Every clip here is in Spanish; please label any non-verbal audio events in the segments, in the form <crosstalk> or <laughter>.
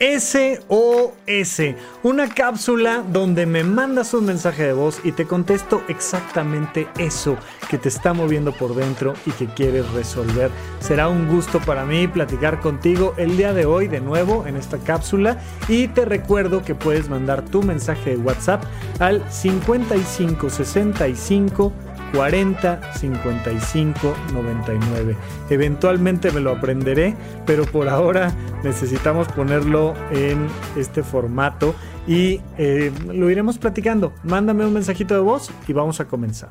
SOS, una cápsula donde me mandas un mensaje de voz y te contesto exactamente eso que te está moviendo por dentro y que quieres resolver. Será un gusto para mí platicar contigo el día de hoy de nuevo en esta cápsula y te recuerdo que puedes mandar tu mensaje de WhatsApp al 5565 40 55 99. Eventualmente me lo aprenderé, pero por ahora necesitamos ponerlo en este formato y eh, lo iremos platicando. Mándame un mensajito de voz y vamos a comenzar.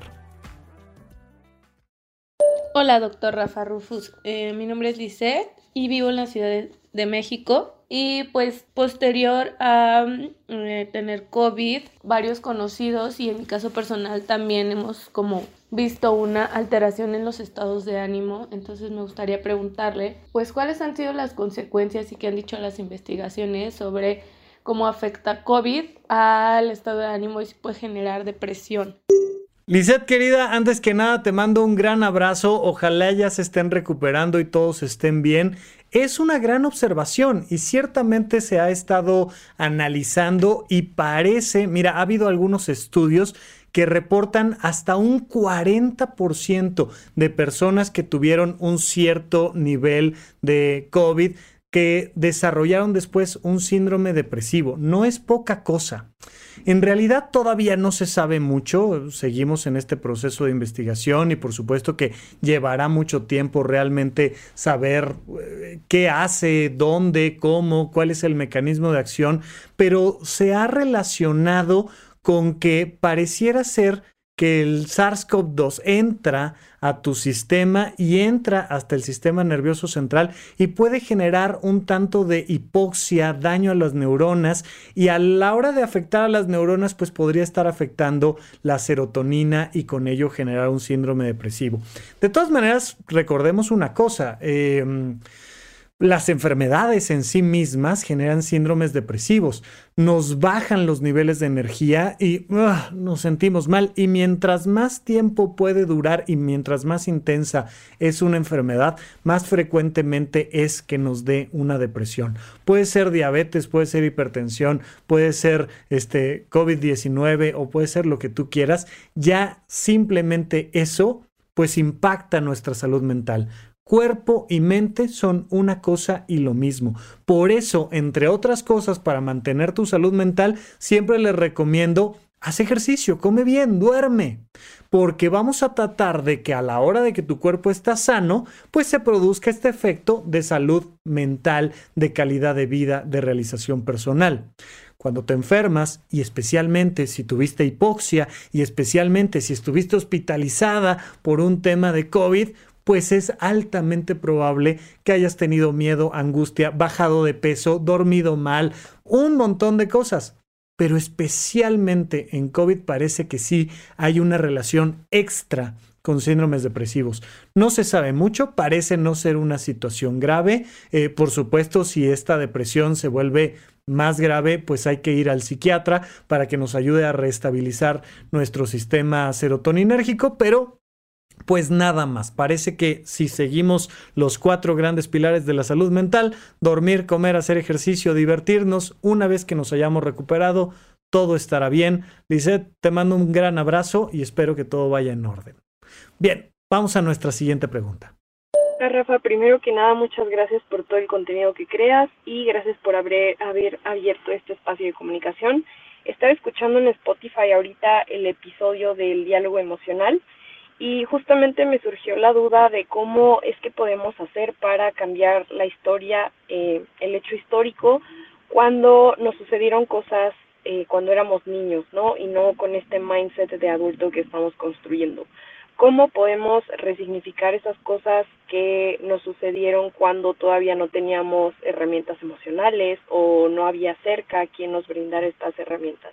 Hola, doctor Rafa Rufus. Eh, mi nombre es Lisette y vivo en la Ciudad de México. Y pues posterior a eh, tener COVID, varios conocidos y en mi caso personal también hemos como visto una alteración en los estados de ánimo. Entonces me gustaría preguntarle, pues, cuáles han sido las consecuencias y qué han dicho las investigaciones sobre cómo afecta COVID al estado de ánimo y si puede generar depresión. Lizeth, querida, antes que nada te mando un gran abrazo. Ojalá ya se estén recuperando y todos estén bien. Es una gran observación y ciertamente se ha estado analizando y parece, mira, ha habido algunos estudios que reportan hasta un 40% de personas que tuvieron un cierto nivel de COVID que desarrollaron después un síndrome depresivo. No es poca cosa. En realidad todavía no se sabe mucho, seguimos en este proceso de investigación y por supuesto que llevará mucho tiempo realmente saber eh, qué hace, dónde, cómo, cuál es el mecanismo de acción, pero se ha relacionado con que pareciera ser que el SARS-CoV-2 entra a tu sistema y entra hasta el sistema nervioso central y puede generar un tanto de hipoxia, daño a las neuronas y a la hora de afectar a las neuronas pues podría estar afectando la serotonina y con ello generar un síndrome depresivo. De todas maneras, recordemos una cosa. Eh, las enfermedades en sí mismas generan síndromes depresivos, nos bajan los niveles de energía y nos sentimos mal. Y mientras más tiempo puede durar y mientras más intensa es una enfermedad, más frecuentemente es que nos dé una depresión. Puede ser diabetes, puede ser hipertensión, puede ser este COVID-19 o puede ser lo que tú quieras. Ya simplemente eso pues impacta nuestra salud mental. Cuerpo y mente son una cosa y lo mismo. Por eso, entre otras cosas, para mantener tu salud mental, siempre les recomiendo Haz ejercicio, come bien, duerme, porque vamos a tratar de que a la hora de que tu cuerpo está sano, pues se produzca este efecto de salud mental, de calidad de vida, de realización personal. Cuando te enfermas, y especialmente si tuviste hipoxia, y especialmente si estuviste hospitalizada por un tema de COVID, pues es altamente probable que hayas tenido miedo, angustia, bajado de peso, dormido mal, un montón de cosas. Pero especialmente en COVID parece que sí hay una relación extra con síndromes depresivos. No se sabe mucho, parece no ser una situación grave. Eh, por supuesto, si esta depresión se vuelve más grave, pues hay que ir al psiquiatra para que nos ayude a restabilizar nuestro sistema serotoninérgico, pero pues nada más. Parece que si seguimos los cuatro grandes pilares de la salud mental, dormir, comer, hacer ejercicio, divertirnos, una vez que nos hayamos recuperado, todo estará bien. Lizeth, te mando un gran abrazo y espero que todo vaya en orden. Bien, vamos a nuestra siguiente pregunta. Rafa, primero que nada, muchas gracias por todo el contenido que creas y gracias por haber, haber abierto este espacio de comunicación. Estaba escuchando en Spotify ahorita el episodio del diálogo emocional y justamente me surgió la duda de cómo es que podemos hacer para cambiar la historia, eh, el hecho histórico, cuando nos sucedieron cosas eh, cuando éramos niños, ¿no? Y no con este mindset de adulto que estamos construyendo. ¿Cómo podemos resignificar esas cosas que nos sucedieron cuando todavía no teníamos herramientas emocionales o no había cerca quien nos brindara estas herramientas?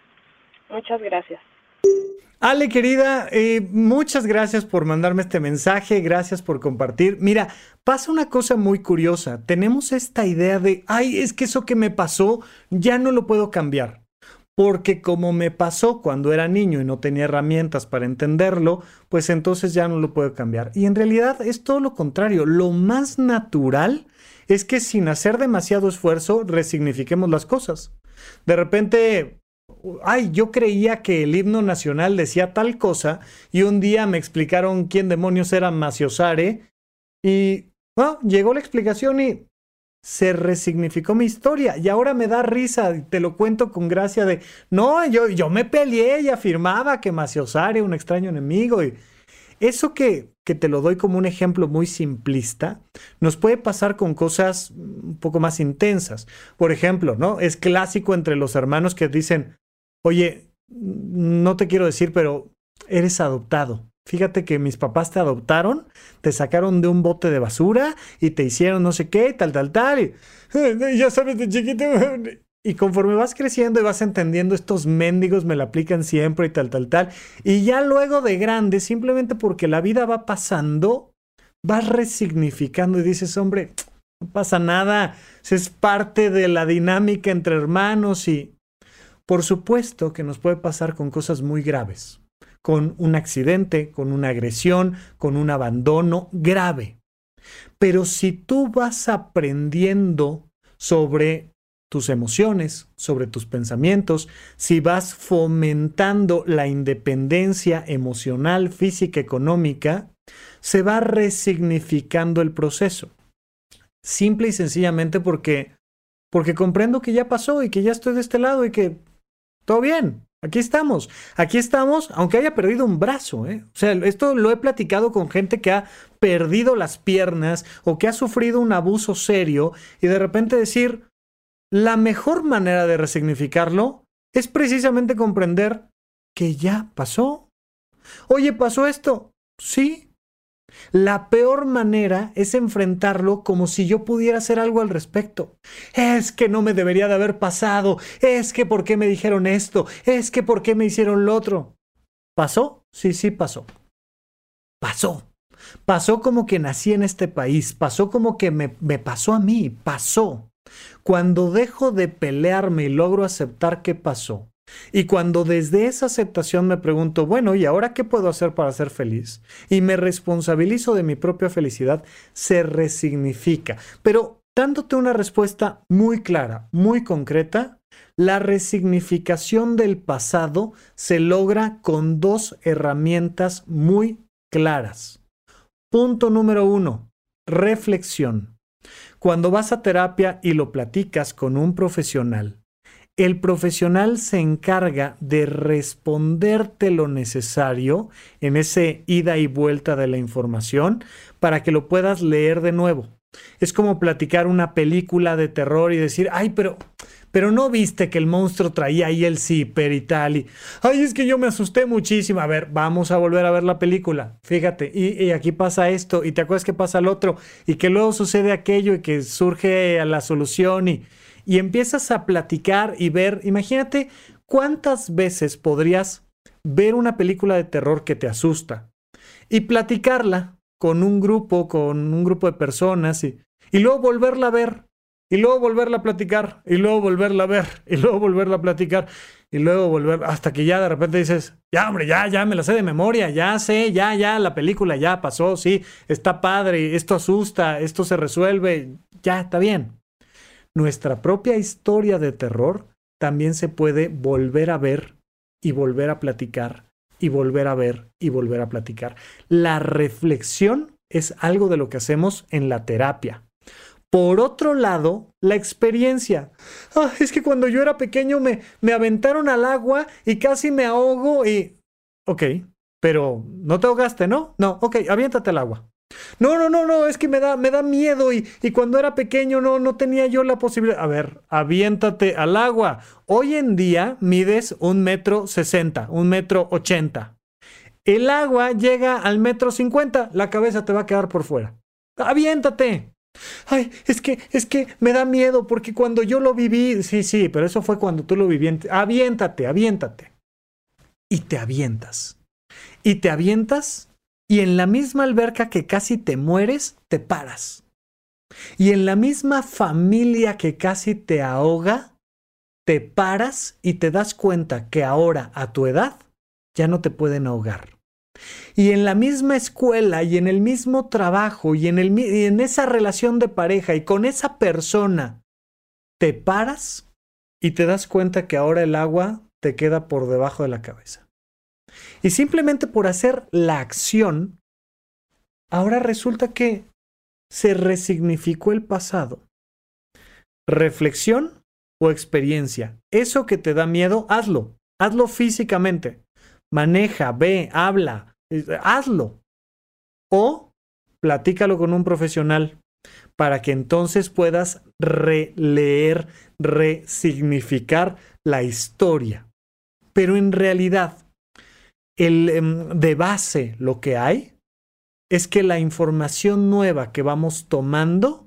Muchas gracias. Ale, querida, eh, muchas gracias por mandarme este mensaje, gracias por compartir. Mira, pasa una cosa muy curiosa. Tenemos esta idea de, ay, es que eso que me pasó ya no lo puedo cambiar. porque como me pasó cuando era niño y no tenía herramientas para entenderlo, pues entonces ya no lo puedo cambiar. Y en realidad es todo lo contrario. Lo más natural es que sin hacer demasiado esfuerzo resignifiquemos las cosas. De repente, ay, yo creía que el himno nacional decía tal cosa y un día me explicaron quién demonios era Maciosare y llegó la explicación y se resignificó mi historia y ahora me da risa, te lo cuento con gracia de, no, yo, yo me peleé y afirmaba que Maciosare un extraño enemigo y eso que, que te lo doy como un ejemplo muy simplista, nos puede pasar con cosas un poco más intensas. Por ejemplo, ¿no? Es clásico entre los hermanos que dicen, oye, no te quiero decir, pero eres adoptado. Fíjate que mis papás te adoptaron, te sacaron de un bote de basura y te hicieron no sé qué, tal, tal, tal. Y, ya sabes, de chiquito. Y conforme vas creciendo y vas entendiendo, estos mendigos me la aplican siempre y tal, tal, tal. Y ya luego de grande, simplemente porque la vida va pasando, vas resignificando y dices, hombre, no pasa nada. Es parte de la dinámica entre hermanos y... Por supuesto que nos puede pasar con cosas muy graves con un accidente, con una agresión, con un abandono grave. Pero si tú vas aprendiendo sobre tus emociones, sobre tus pensamientos, si vas fomentando la independencia emocional, física, económica, se va resignificando el proceso. Simple y sencillamente porque porque comprendo que ya pasó y que ya estoy de este lado y que todo bien, Aquí estamos, aquí estamos, aunque haya perdido un brazo. ¿eh? O sea, esto lo he platicado con gente que ha perdido las piernas o que ha sufrido un abuso serio y de repente decir, la mejor manera de resignificarlo es precisamente comprender que ya pasó. Oye, pasó esto. Sí, la peor manera es enfrentarlo como si yo pudiera hacer algo al respecto. Es que no me debería de haber pasado. Es que por qué me dijeron esto. Es que por qué me hicieron lo otro. ¿Pasó? Sí, sí, pasó. Pasó. Pasó como que nací en este país. Pasó como que me, me pasó a mí. Pasó. Cuando dejo de pelearme y logro aceptar que pasó, y cuando desde esa aceptación me pregunto, bueno, ¿y ahora qué puedo hacer para ser feliz? Y me responsabilizo de mi propia felicidad, se resignifica. Pero dándote una respuesta muy clara, muy concreta, la resignificación del pasado se logra con dos herramientas muy claras. Punto número uno, reflexión. Cuando vas a terapia y lo platicas con un profesional, el profesional se encarga de responderte lo necesario en ese ida y vuelta de la información para que lo puedas leer de nuevo. Es como platicar una película de terror y decir, ay, pero, pero no viste que el monstruo traía ahí el zipper y tal. Y, ay, es que yo me asusté muchísimo. A ver, vamos a volver a ver la película. Fíjate, y, y aquí pasa esto, y te acuerdas que pasa el otro, y que luego sucede aquello y que surge la solución y y empiezas a platicar y ver, imagínate cuántas veces podrías ver una película de terror que te asusta y platicarla con un grupo, con un grupo de personas y, luego volverla a ver y luego volverla a platicar y luego volverla a ver y luego volverla a platicar y luego volver hasta que ya de repente dices, ya hombre, ya, ya me la sé de memoria, ya sé, ya, ya, la película ya pasó, sí, está padre, esto asusta, esto se resuelve, ya, está bien nuestra propia historia de terror también se puede volver a ver y volver a platicar y volver a ver y volver a platicar. La reflexión es algo de lo que hacemos en la terapia. Por otro lado, la experiencia. Ah, es que cuando yo era pequeño me, me aventaron al agua y casi me ahogo y... Ok, pero no te ahogaste, ¿no? No, ok, aviéntate al agua. No, no, no, no, es que me da, me da miedo y, y, cuando era pequeño no, no tenía yo la posibilidad. A ver, aviéntate al agua. Hoy en día mides un metro sesenta, un metro ochenta. El agua llega al metro cincuenta, la cabeza te va a quedar por fuera. Aviéntate. Ay, es que, es que me da miedo porque cuando yo lo viví, sí, sí, pero eso fue cuando tú lo viviste. Aviéntate, aviéntate. Y te avientas. Y te avientas y en la misma alberca que casi te mueres, te paras. Y en la misma familia que casi te ahoga, te paras y te das cuenta que ahora, a tu edad, ya no te pueden ahogar. Y en la misma escuela y en el mismo trabajo y en, y en esa relación de pareja y con esa persona, te paras y te das cuenta que ahora el agua te queda por debajo de la cabeza. Y simplemente por hacer la acción, ahora resulta que se resignificó el pasado. Reflexión o experiencia. Eso que te da miedo, hazlo. Hazlo físicamente. Maneja, ve, habla, hazlo. O platícalo con un profesional para que entonces puedas releer, resignificar la historia. Pero en realidad, el, em, de base lo que hay es que la información nueva que vamos tomando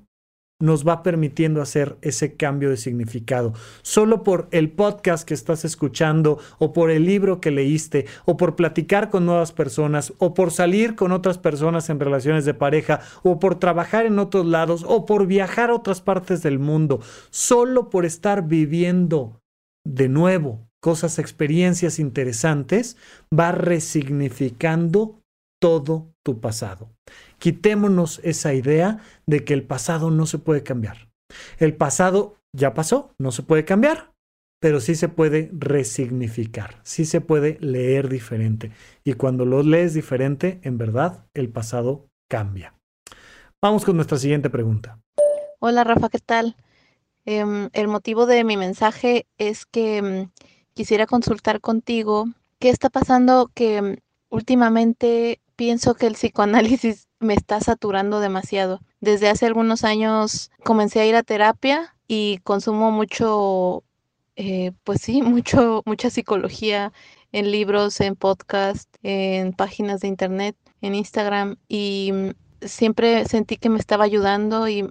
nos va permitiendo hacer ese cambio de significado. Solo por el podcast que estás escuchando o por el libro que leíste o por platicar con nuevas personas o por salir con otras personas en relaciones de pareja o por trabajar en otros lados o por viajar a otras partes del mundo. Solo por estar viviendo de nuevo cosas, experiencias interesantes, va resignificando todo tu pasado. Quitémonos esa idea de que el pasado no se puede cambiar. El pasado ya pasó, no se puede cambiar, pero sí se puede resignificar, sí se puede leer diferente. Y cuando lo lees diferente, en verdad, el pasado cambia. Vamos con nuestra siguiente pregunta. Hola Rafa, ¿qué tal? Em, el motivo de mi mensaje es que em, quisiera consultar contigo qué está pasando que últimamente pienso que el psicoanálisis <laughs> me está saturando demasiado. Desde hace algunos años comencé a ir a terapia y consumo mucho, eh, pues sí, <laughs> mucho, mucha psicología en libros, en podcast, en páginas de internet, en Instagram y siempre sentí que me estaba ayudando y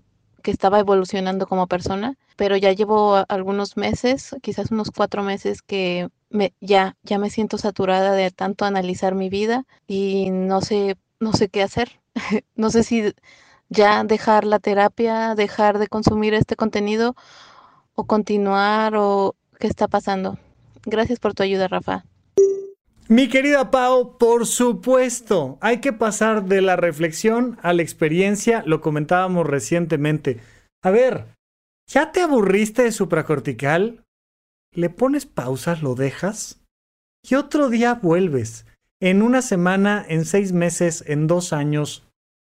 estaba evolucionando como persona, pero ya llevo algunos meses, quizás unos cuatro meses que me, ya, ya me siento saturada de tanto analizar mi vida y no sé, no sé qué hacer. <laughs> no sé si ya dejar la terapia, dejar de consumir este contenido o continuar o qué está pasando. Gracias por tu ayuda, Rafa. Mi querida Pau, por supuesto, hay que pasar de la reflexión a la experiencia, lo comentábamos recientemente. A ver, ¿ya te aburriste de supracortical? ¿Le pones pausas, lo dejas? Y otro día vuelves. En una semana, en seis meses, en dos años,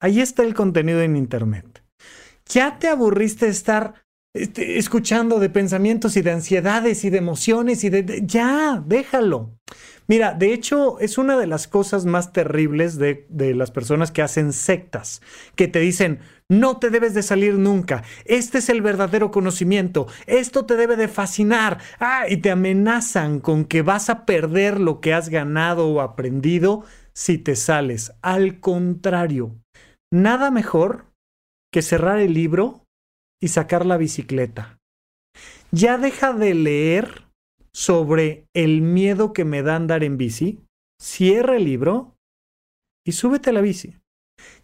Ahí está el contenido en Internet. ¿Ya te aburriste de estar este, escuchando de pensamientos y de ansiedades y de emociones y de, ya, déjalo. Mira, de hecho es una de las cosas más terribles de, de, las personas que hacen sectas, que te dicen, no te debes de salir nunca, este es el verdadero conocimiento, esto te debe de fascinar, ah, y te amenazan con que vas a perder lo que has ganado o aprendido si te sales. Al contrario, Nada mejor que cerrar el libro y sacar la bicicleta. Ya deja de leer sobre el miedo que me da andar en bici, cierra el libro y súbete a la bici.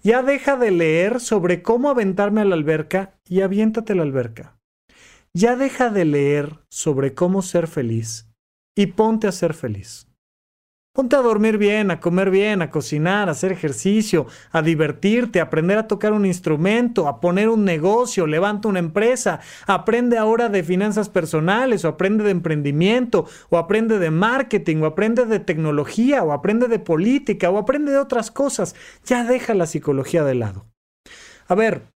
Ya deja de leer sobre cómo aventarme a la alberca y aviéntate a la alberca. Ya deja de leer sobre cómo ser feliz y ponte a ser feliz. Ponte a dormir bien, a comer bien, a cocinar, a hacer ejercicio, a divertirte, a aprender a tocar un instrumento, a poner un negocio, levanta una empresa, aprende ahora de finanzas personales o aprende de emprendimiento o aprende de marketing o aprende de tecnología o aprende de política o aprende de otras cosas. Ya deja la psicología de lado. A ver,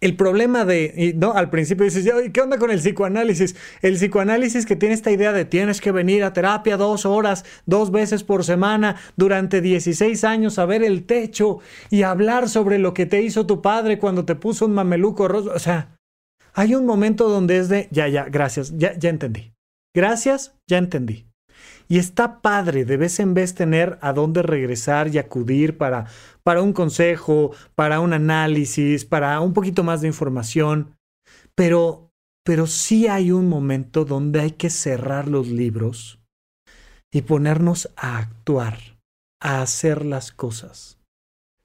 el problema de, ¿no? Al principio dices, ¿qué onda con el psicoanálisis? El psicoanálisis que tiene esta idea de tienes que venir a terapia dos horas, dos veces por semana, durante 16 años a ver el techo y hablar sobre lo que te hizo tu padre cuando te puso un mameluco rojo. O sea, hay un momento donde es de, ya, ya, gracias, ya, ya entendí. Gracias, ya entendí. Y está padre de vez en vez tener a dónde regresar y acudir para, para un consejo, para un análisis, para un poquito más de información. Pero, pero sí hay un momento donde hay que cerrar los libros y ponernos a actuar, a hacer las cosas.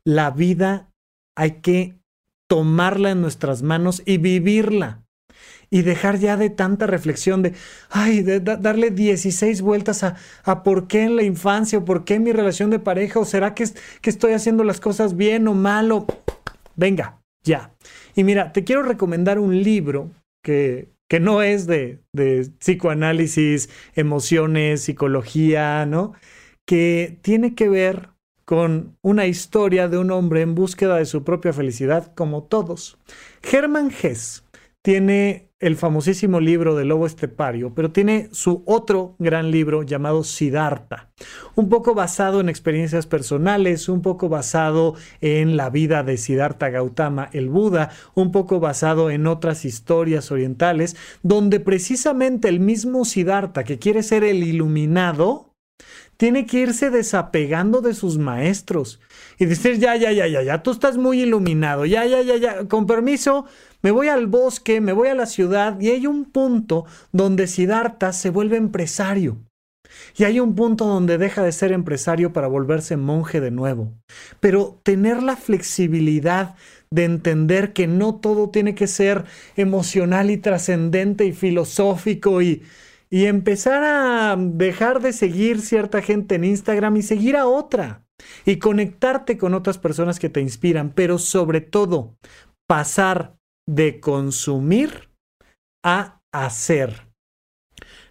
La vida hay que tomarla en nuestras manos y vivirla. Y dejar ya de tanta reflexión de, ay, de darle 16 vueltas a, a, por qué en la infancia o por qué en mi relación de pareja o será que, que estoy haciendo las cosas bien o mal o... Venga, ya. Y mira, te quiero recomendar un libro que, que no es de, de psicoanálisis, emociones, psicología, ¿no? Que tiene que ver con una historia de un hombre en búsqueda de su propia felicidad, como todos. Hermann Hess tiene el famosísimo libro de Lobo Estepario, pero tiene su otro gran libro llamado Siddhartha, un poco basado en experiencias personales, un poco basado en la vida de Siddhartha Gautama, el Buda, un poco basado en otras historias orientales, donde precisamente el mismo Siddhartha, que quiere ser el iluminado, tiene que irse desapegando de sus maestros y decir, ya, ya, ya, ya, ya, tú estás muy iluminado, ya, ya, ya, ya, con permiso, me voy al bosque, me voy a la ciudad y hay un punto donde Siddhartha se vuelve empresario. Y hay un punto donde deja de ser empresario para volverse monje de nuevo. Pero tener la flexibilidad de entender que no todo tiene que ser emocional y trascendente y filosófico y, y empezar a dejar de seguir cierta gente en Instagram y seguir a otra y conectarte con otras personas que te inspiran, pero sobre todo pasar de consumir a hacer.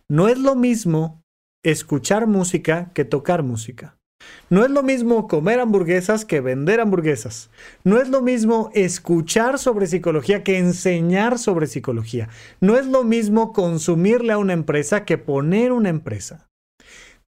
No es lo mismo escuchar música que tocar música. No es lo mismo comer hamburguesas que vender hamburguesas. No es lo mismo escuchar sobre psicología que enseñar sobre psicología. No es lo mismo consumirle a una empresa que poner una empresa.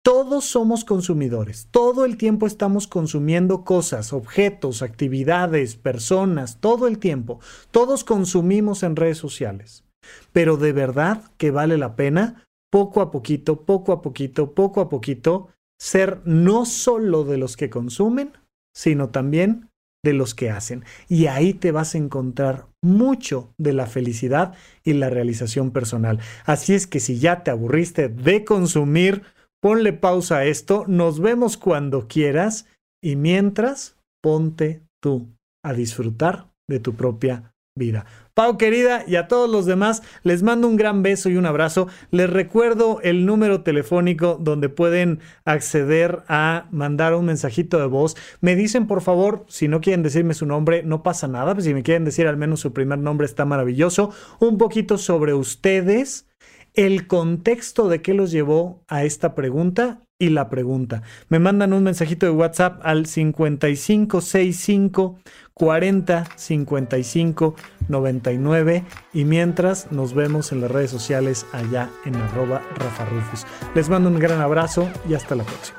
Todos somos consumidores, todo el tiempo estamos consumiendo cosas, objetos, actividades, personas, todo el tiempo. Todos consumimos en redes sociales. Pero de verdad que vale la pena, poco a poquito, poco a poquito, poco a poquito, ser no solo de los que consumen, sino también de los que hacen. Y ahí te vas a encontrar mucho de la felicidad y la realización personal. Así es que si ya te aburriste de consumir, ponle pausa a esto, nos vemos cuando quieras y mientras ponte tú a disfrutar de tu propia vida. Pau querida y a todos los demás les mando un gran beso y un abrazo. Les recuerdo el número telefónico donde pueden acceder a mandar un mensajito de voz. Me dicen por favor, si no quieren decirme su nombre, no pasa nada. Si me quieren decir al menos su primer nombre está maravilloso. Un poquito sobre ustedes el contexto de qué los llevó a esta pregunta y la pregunta. Me mandan un mensajito de WhatsApp al 5565 40 55 99 y mientras nos vemos en las redes sociales allá en arroba Rafa Rufus. Les mando un gran abrazo y hasta la próxima.